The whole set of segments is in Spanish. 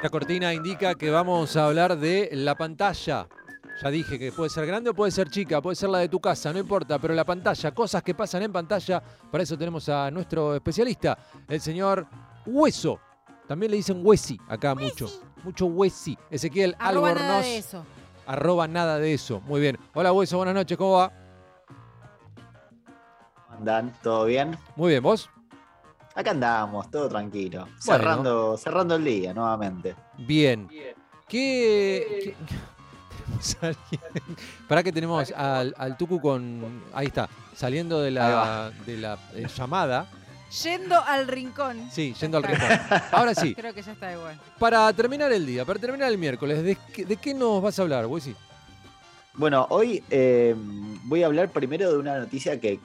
Esta cortina indica que vamos a hablar de la pantalla. Ya dije que puede ser grande o puede ser chica, puede ser la de tu casa, no importa, pero la pantalla, cosas que pasan en pantalla, para eso tenemos a nuestro especialista, el señor Hueso. También le dicen Huesi acá mucho, mucho Huesi. Ezequiel Arroba Albornoz. nada de eso. Arroba nada de eso. Muy bien. Hola Hueso, buenas noches, ¿cómo va? ¿Cómo andan? ¿Todo bien? Muy bien, ¿vos? Acá andamos, todo tranquilo. Cerrando, cerrando el día nuevamente. Bien. ¿Qué...? qué- tenemos a alguien- Pará que tenemos al, al Tucu con... Ahí está, saliendo de la, de la eh, llamada. Yendo al rincón. Sí, yendo al rincón. Ahora sí, Creo que ya está igual. para terminar el día, para terminar el miércoles, ¿de qué, de qué nos vas a hablar, Wesi? Bueno, hoy eh, voy a hablar primero de una noticia que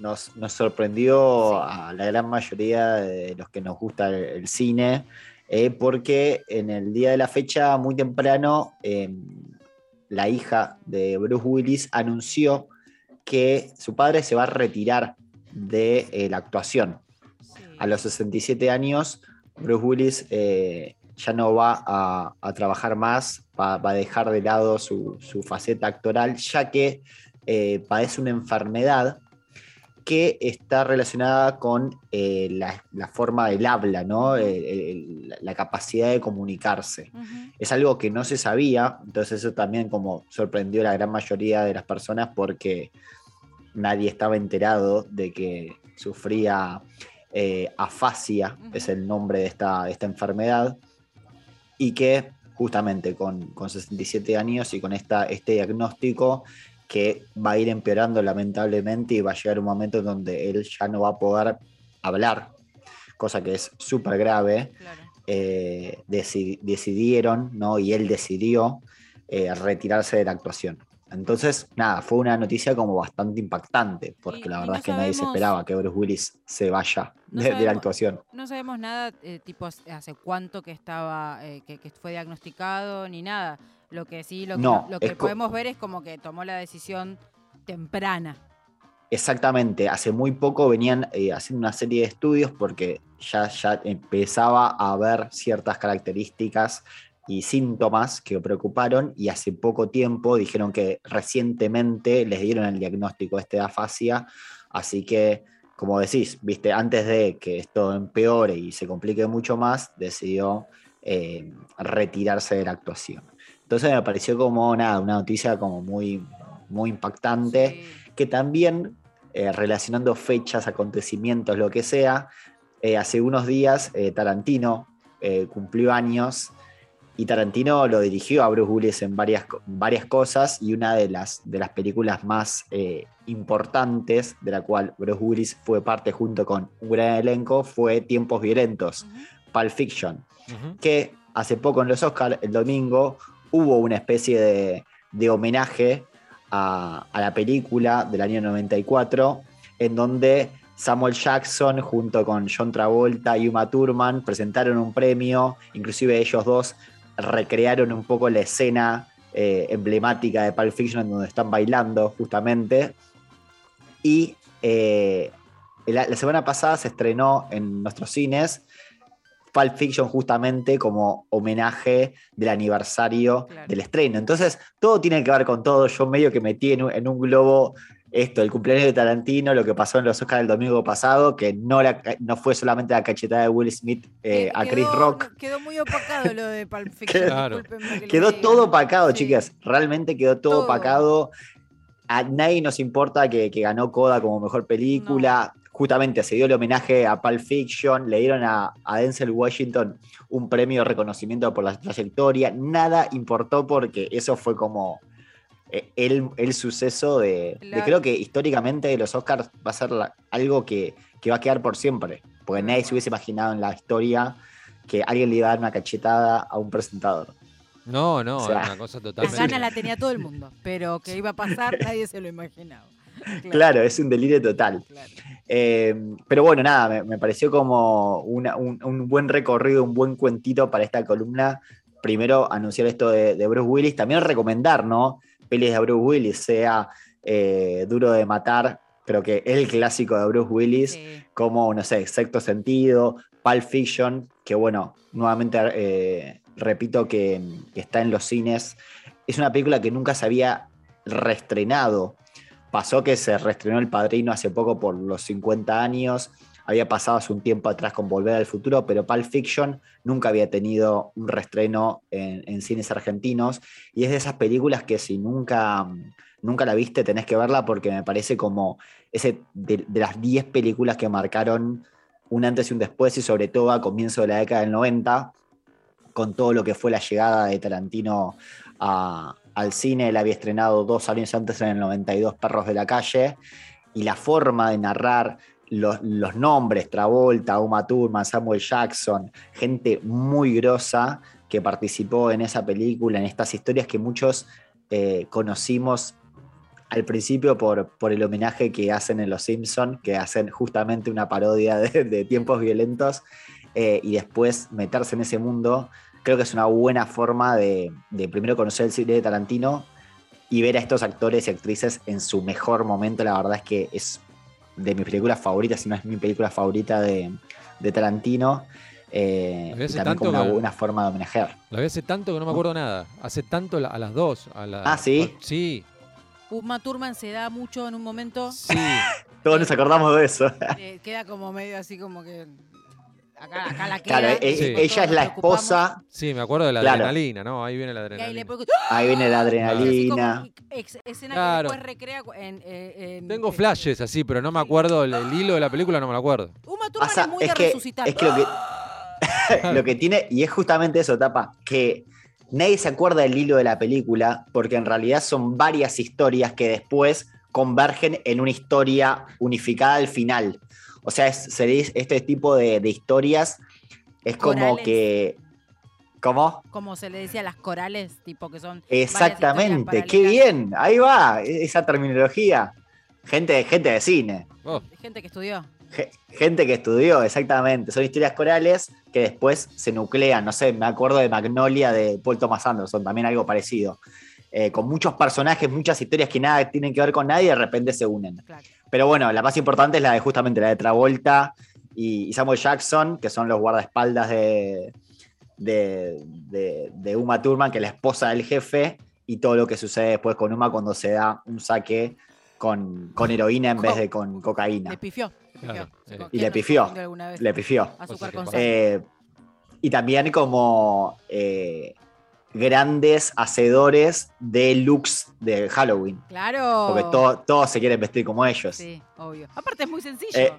nos, nos sorprendió a la gran mayoría de los que nos gusta el, el cine, eh, porque en el día de la fecha, muy temprano, eh, la hija de Bruce Willis anunció que su padre se va a retirar de eh, la actuación. Sí. a los 67 años, Bruce Willis eh, ya no va a, a trabajar más, va, va a dejar de lado su, su faceta actoral, ya que padece una enfermedad que está relacionada con eh, la, la forma del habla, ¿no? El- el- la- capacidad de comunicarse. Es algo que no se sabía, entonces eso también como sorprendió a la gran mayoría de las personas porque nadie estaba enterado de que sufría eh, afasia, es el nombre de esta, de esta enfermedad, y que justamente con, con 67 años y con esta, este diagnóstico que va a ir empeorando lamentablemente y va a llegar un momento en donde él ya no va a poder hablar, cosa que es súper grave Claro. eh, deci- decidieron, ¿no? Y él decidió eh, retirarse de la actuación. Entonces, nada, fue una noticia como bastante impactante, porque Y- la verdad no es que nadie se sabemos- esperaba que Bruce Willis se vaya No de, de la sabemos- actuación. No sabemos nada, eh, tipo, hace cuánto que estaba, que, que fue diagnosticado, ni nada. Lo que sí, lo que, No, lo que es co- podemos ver es como que tomó la decisión temprana. Exactamente, hace muy poco venían eh, haciendo una serie de estudios porque ya, ya empezaba a haber ciertas características y síntomas que preocuparon y hace poco tiempo dijeron que recientemente les dieron el diagnóstico este de afasia, así que como decís, viste, antes de que esto empeore y se complique mucho más, decidió eh, retirarse de la actuación. Entonces me pareció como nada, una noticia como muy, muy impactante Sí. que también, eh, relacionando fechas, acontecimientos, lo que sea, eh, hace unos días eh, Tarantino eh, cumplió años y Tarantino lo dirigió a Bruce Willis en varias, varias cosas y una de las, de las películas más eh, importantes de la cual Bruce Willis fue parte junto con un gran elenco fue Tiempos Violentos. Pulp Fiction que hace poco en los Oscars, el domingo, hubo una especie de, homenaje a, la película del año 94, en donde Samuel Jackson junto con John Travolta y Uma Thurman presentaron un premio, inclusive ellos dos recrearon un poco la escena eh, emblemática de Pulp Fiction en donde están bailando justamente. Y eh, la semana pasada se estrenó en nuestros cines Pulp Fiction justamente como homenaje del aniversario Claro. del estreno. Entonces, todo tiene que ver con todo. Yo medio que metí en un, en un globo esto, el cumpleaños de Tarantino, lo que pasó en los Oscars el domingo pasado, que no, la- no fue solamente la cachetada de Will Smith eh, a Chris Rock. Quedó muy opacado lo de Pulp Fiction. Claro. que Quedó todo opacado, Sí. chicas. Realmente quedó todo, Todo. opacado. A nadie nos importa que, que ganó Coda como mejor película. Justamente se dio el homenaje a Pulp Fiction. Le dieron a, a Denzel Washington un premio de reconocimiento por la trayectoria. Nada importó porque eso fue como eh, el, el suceso de, de La- creo que históricamente los Oscars va a ser la- algo que, que va a quedar por siempre. Porque nadie se hubiese imaginado en la historia que alguien le iba a dar una cachetada a un presentador. No, no, O sea, era una cosa totalmente. ganas la tenía todo el mundo, pero que iba a pasar nadie se lo imaginaba. Claro, es un delirio total. claro. Eh, pero bueno, nada, me, me pareció como una- un, un buen recorrido, un buen cuentito para esta columna. Primero, anunciar esto de, de Bruce Willis, también recomendar, ¿no? Pelis de Bruce Willis, sea eh, Duro de Matar, creo que el clásico de Bruce Willis, Sí. como, no sé, Sexto Sentido, Pulp Fiction, que bueno, nuevamente eh, repito que, que está en los cines. Es una película que nunca se había reestrenado. Pasó que se reestrenó El Padrino hace poco por los 50 años. Había pasado hace un tiempo atrás con Volver al Futuro, pero Pulp Fiction nunca había tenido un reestreno en, en cines argentinos. Y es de esas películas que si nunca, nunca la viste, tenés que verla porque me parece como ese de, de las 10 películas que marcaron un antes y un después, y sobre todo a comienzo de la década del 90, con todo lo que fue la llegada de Tarantino a, al cine. Él había estrenado dos años antes en el 92 Perros de la Calle, y la forma de narrar los, nombres, Travolta, Uma Thurman, Samuel Jackson, gente muy grosa que participó en esa película, en estas historias que muchos eh, conocimos al principio por, por, el homenaje que hacen en Los Simpson, que hacen justamente una parodia de, de tiempos violentos, eh, y después meterse en ese mundo, creo que es una buena forma de, de, primero conocer el cine de Tarantino y ver a estos actores y actrices en su mejor momento. La verdad es que es de mis películas favoritas, si no es mi película favorita de, de Tarantino. Eh, también como una, una, forma de homenajear. La vi hace tanto que no me acuerdo nada. Hace tanto a las dos. A la, ah, sí. Sí. Uma Thurman se da mucho en un momento. Sí. Todos nos acordamos de eso. Eh, queda como medio así como que. Acá, acá la queda. Claro, sí. ella es la esposa. Sí, me acuerdo de la claro. adrenalina, ¿no? Ahí viene la adrenalina. Ahí, puede... ahí, viene la adrenalina. Escena claro. que después recrea en, en Tengo flashes así, pero no me acuerdo. El, el, hilo de la película no me lo acuerdo. Uma Thurman Pasa, es muy es de que, resucitar. Es que lo que, lo que tiene, y es justamente eso, Tapa, que nadie se acuerda del hilo de la película porque en realidad son varias historias que después convergen en una historia unificada al final. O sea, es, este tipo de, de historias es corales. como que... ¿Cómo? Como se le decía, las corales, tipo que son... Exactamente, qué bien, ahí va, esa terminología. Gente, gente de cine. Oh. Gente que estudió. Gente que estudió, exactamente. Son historias corales que después se nuclean. No sé, me acuerdo de Magnolia de Paul Thomas Anderson, también algo parecido. Eh, con muchos personajes, muchas historias que nada tienen que ver con nadie de repente se unen. Claro. Pero bueno, la más importante es la de justamente la de Travolta y, y Samuel Jackson, que son los guardaespaldas de, de, de, de Uma Thurman, que es la esposa del jefe, y todo lo que sucede después con Uma cuando se da un saque con, con heroína en vez de con cocaína. Le pifió. Claro, eh. Y le pifió. Le pifió. Eh, y también como eh, grandes hacedores de looks de Halloween. Claro. Porque todos todo se quieren vestir como ellos. Sí, obvio. Aparte es muy sencillo. Eh,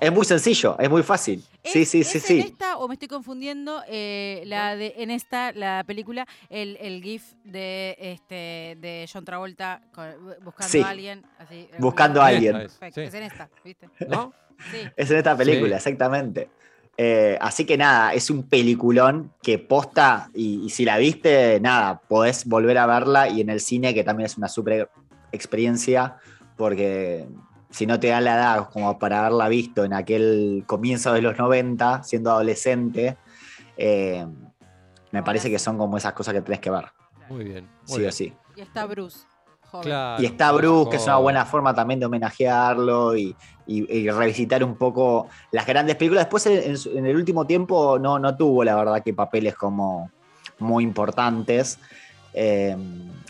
es muy sencillo, es muy fácil. ¿Es, sí, sí, ¿es sí, en sí. esta o me estoy confundiendo eh, la de en esta la película el, el gif de este de John Travolta con, buscando Sí. a alguien así Buscando a alguien. Perfecto, Sí. es en esta, ¿viste? ¿No? Sí. Es en esta película, Sí. exactamente. Eh, así que nada, es un peliculón que posta, y, y si la viste, nada, podés volver a verla y en el cine, que también es una super experiencia, porque si no te da la edad como para haberla visto en aquel comienzo de los 90, siendo adolescente, eh, me parece que son como esas cosas que tenés que ver, Muy bien. Muy sí bien. o sí. Y está Bruce. Claro, Y está Bruce, que es una buena forma también de homenajearlo y, y- y revisitar un poco las grandes películas. Después, en, el último tiempo, no, no tuvo, la verdad, que papeles como muy importantes. Eh,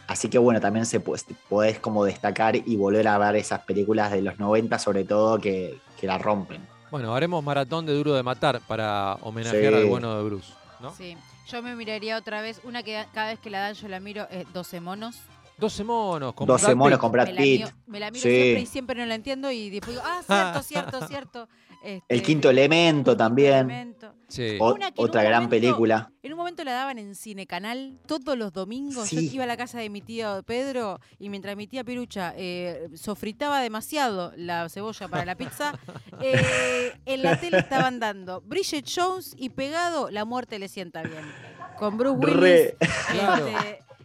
así que bueno, también se pues, podés como destacar y volver a ver esas películas de los 90, sobre todo, que, que la rompen. Bueno, haremos maratón de Duro de Matar para homenajear Sí. al bueno de Bruce, ¿no? Sí. Yo me miraría otra vez, una que cada vez que la dan yo la miro, es 12 monos. 12 monos, con 12 Brad monos Pitt. con Brad me, la miro, me la miro Sí. siempre y siempre no la entiendo y después digo, ah, cierto, cierto, cierto. Este, El quinto elemento también. Elemento. Sí. O- otra gran momento- película. En un momento la daban en Cine Canal todos los domingos. Yo iba a la casa de mi tío Pedro y mientras mi tía Pirucha eh, sofritaba demasiado la cebolla para la pizza, eh, en la tele estaban dando Bridget Jones y pegado La muerte le sienta bien. Con Bruce Willis. Re. Claro.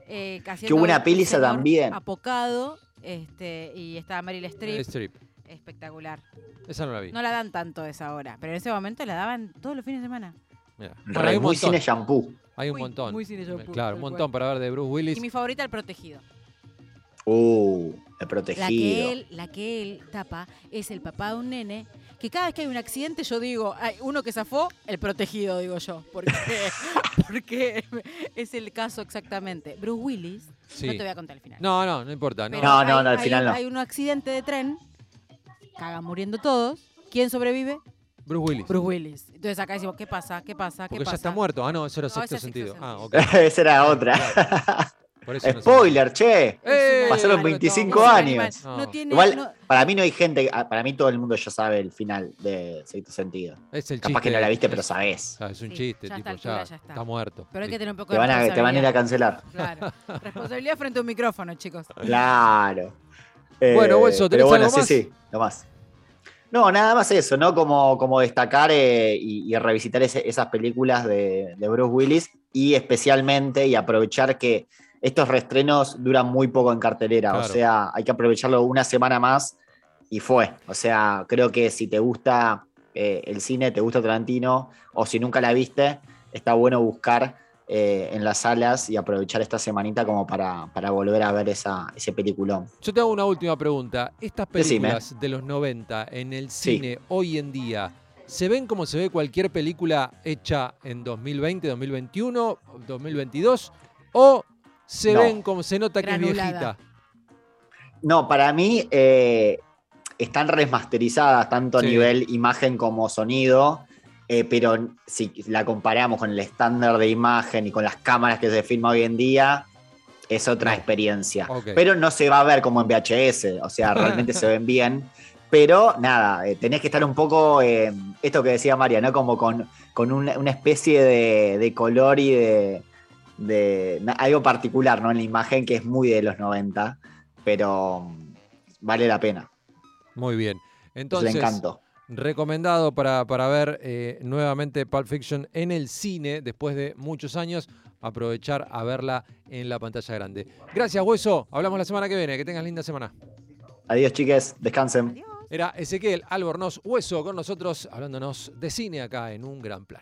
Eh, haciendo Qué buena un peli también. Apocado. Este, y estaba Meryl Streep. Strip. Espectacular. Esa no la vi. No la dan tanto a esa hora, pero en ese momento la daban todos los fines de semana. Bueno, hay un muy montón. cine shampoo. Hay un Muy- montón. muy cine shampoo, Claro, un montón para ver de Bruce Willis. Y mi favorita, El Protegido. Uh, el La que, protegido. él, la que él tapa es el papá de un nene que cada vez que hay un accidente yo digo, hay uno que zafó, el protegido, digo yo. Porque, porque es el caso exactamente. Bruce Willis, Sí. no te voy a contar el final. No, no, no importa. No. No, no, hay- no, al hay- final no. Hay un accidente de tren, cagan muriendo todos. ¿Quién sobrevive? Bruce Willis. Bruce Willis. Entonces acá decimos, ¿qué pasa? ¿Qué pasa? ¿Qué Porque pasa? ya está muerto. Ah, no, eso era No, sexto sentido. sexto Ah, ok. Esa era otra. Por eso no Spoiler, che. ¡Eh! Pasaron Bueno, 25 Es un años. animal. No. No tiene, Igual, no- para mí no hay gente, ah, para mí todo el mundo ya sabe el final de Sexto Sentido. Es el Capaz que no la viste, pero sabés. ah, Es un Sí, chiste, ya tipo, esta ya, está. está muerto. pero hay que tener un poco Te de van, a, te van a ir a responsabilidad. cancelar. Claro. Responsabilidad frente a un micrófono, chicos. Claro. Eh, Bueno, Hueso, ¿tenés pero bueno, algo sí, más? sí, lo más. No, nada más eso, ¿no? Como, como destacar eh, y, y revisitar ese- esas películas de, de Bruce Willis y especialmente y aprovechar que estos reestrenos duran muy poco en cartelera, Claro. o sea, hay que aprovecharlo una semana más y fue. O sea, creo que si te gusta eh, el cine, te gusta Tarantino o si nunca la viste, está bueno buscar eh, en las salas y aprovechar esta semanita como para, para volver a ver esa, ese peliculón. Yo te hago una última pregunta. Estas Decime. películas de los 90 en el Sí. cine hoy en día, ¿se ven como se ve cualquier película hecha en 2020, 2021, 2022? ¿O se No. ven como se nota que es viejita? No, para mí eh, están remasterizadas tanto Sí. a nivel imagen como sonido, eh, pero si la comparamos con el estándar de imagen y con las cámaras que se filma hoy en día, es otra No. experiencia. Pero no se va a ver como en VHS, o sea, realmente se ven bien. Pero nada, eh, tenés que estar un poco, eh, esto que decía María, ¿no? Como con, con una, una especie de, de color y de, de algo particular, ¿no? En la imagen que es muy de los 90, pero mm, vale la pena. Muy bien. Entonces, encanto. recomendado para, para ver eh, nuevamente Pulp Fiction en el cine después de muchos años. Aprovechar a verla en la pantalla grande. Gracias, Hueso. Hablamos la semana que viene. Que tengas linda semana. Adiós, chiques, descansen. Adiós. Era Ezequiel Albornoz Hueso con nosotros, hablándonos de cine acá en un gran plan.